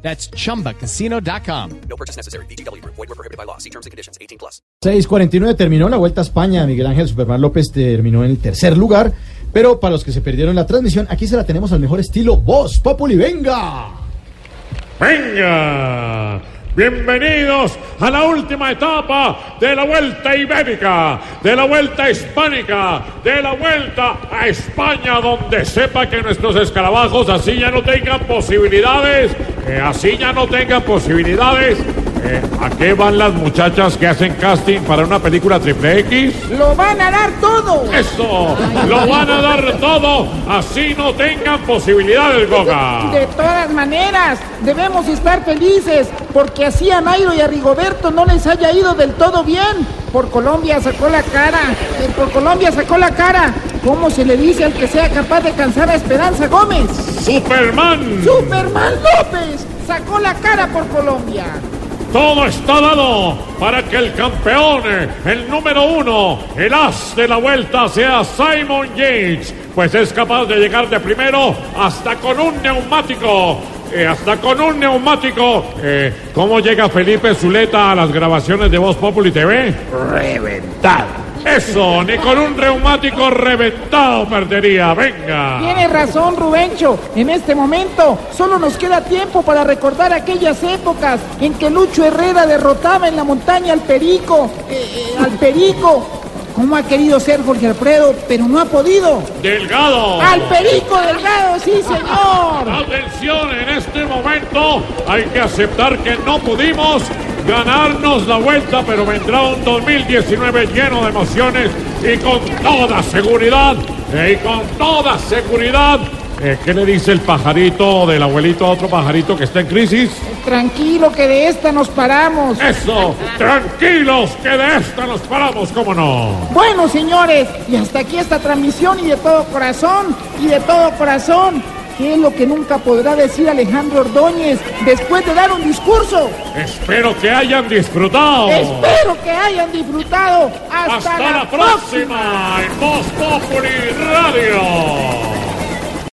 That's chumbacasino.com. No purchase necessary. BGW. Void were prohibited by law. See terms and conditions. 18 plus. 6.49 terminó la Vuelta a España. Miguel Ángel Superman López terminó en el tercer lugar. Pero para los que se perdieron la transmisión, aquí se la tenemos al mejor estilo. Voz Populi, venga. Venga, bienvenidos a la última etapa de la Vuelta Ibérica, de la Vuelta Hispánica, de la Vuelta a España, donde sepa que nuestros escarabajos así ya no tengan posibilidades, que así ya no tengan posibilidades. Eh, ¿A qué van las muchachas que hacen casting para una película triple X? ¡Lo van a dar todo! Eso, lo van a dar todo, así no tengan posibilidades, Goga. De todas maneras, debemos estar felices porque así a Nairo y a Rigoberto no les haya ido del todo bien. Por Colombia sacó la cara, por Colombia sacó la cara. ¿Cómo se le dice al que sea capaz de cansar a Esperanza Gómez? Superman. Superman López sacó la cara por Colombia. Todo está dado para que el campeón, el número uno, el as de la vuelta sea Simon Yates, pues es capaz de llegar de primero hasta con un neumático. eh, hasta con un neumático. Eh, ¿Cómo llega Felipe Zuleta a las grabaciones de Voz Populi TV? reventado. Eso, ni con un reumático reventado perdería. Venga. Tiene razón Rubencho, en este momento solo nos queda tiempo para recordar aquellas épocas en que Lucho Herrera derrotaba en la montaña al Perico, eh, eh, al Perico. ¿Cómo ha querido ser Jorge Alfredo, pero no ha podido? Delgado. ¡Al Perico Delgado, sí señor! Atención, en este momento hay que aceptar que no pudimos ganarnos la vuelta, pero vendrá un 2019 lleno de emociones y con toda seguridad, y con toda seguridad. eh, ¿Qué le dice el pajarito del abuelito a otro pajarito que está en crisis? Tranquilo que de esta nos paramos. Eso, tranquilos, que de esta nos paramos, ¿cómo no? Bueno, señores, y hasta aquí esta transmisión y de todo corazón, y de todo corazón. ¿Qué es lo que nunca podrá decir Alejandro Ordóñez después de dar un discurso? Espero que hayan disfrutado. Espero que hayan disfrutado. Hasta, Hasta la próxima en Voz Populi Radio.